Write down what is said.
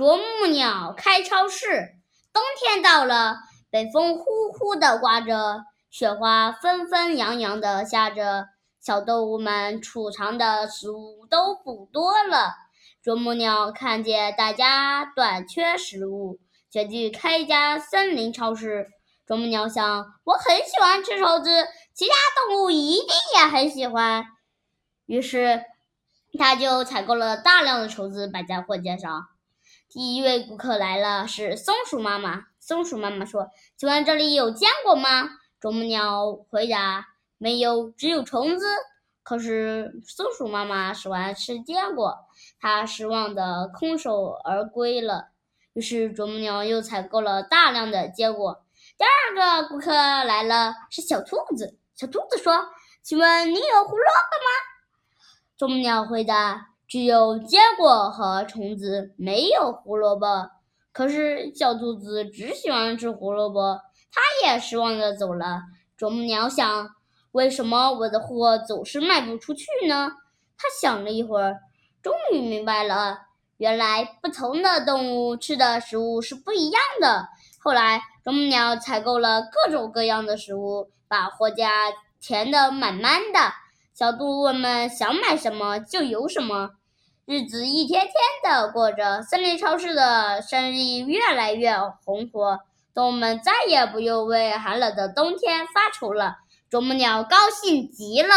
啄木鸟开超市。冬天到了，北风呼呼地刮着，雪花纷纷扬扬地下着。小动物们储藏的食物都不多了。啄木鸟看见大家短缺食物，决定开一家森林超市。啄木鸟想：我很喜欢吃虫子，其他动物一定也很喜欢。于是，他就采购了大量的虫子，摆在货架上。第一位顾客来了，是松鼠妈妈。松鼠妈妈说：“请问这里有坚果吗？”啄木鸟回答：“没有，只有虫子。”可是松鼠妈妈喜欢吃坚果，它失望的空手而归了。于是啄木鸟又采购了大量的坚果。第二个顾客来了，是小兔子。小兔子说：“请问你有胡萝卜吗？”啄木鸟回答。只有坚果和虫子，没有胡萝卜。可是小兔子只喜欢吃胡萝卜，它也失望的走了。啄木鸟想：为什么我的货总是卖不出去呢？他想了一会儿，终于明白了，原来不同的动物吃的食物是不一样的。后来，啄木鸟采购了各种各样的食物，把货架填得满满的。小动物们想买什么就有什么。日子一天天的过着，森林超市的生意越来越红火，动物们再也不用为寒冷的冬天发愁了。啄木鸟高兴极了。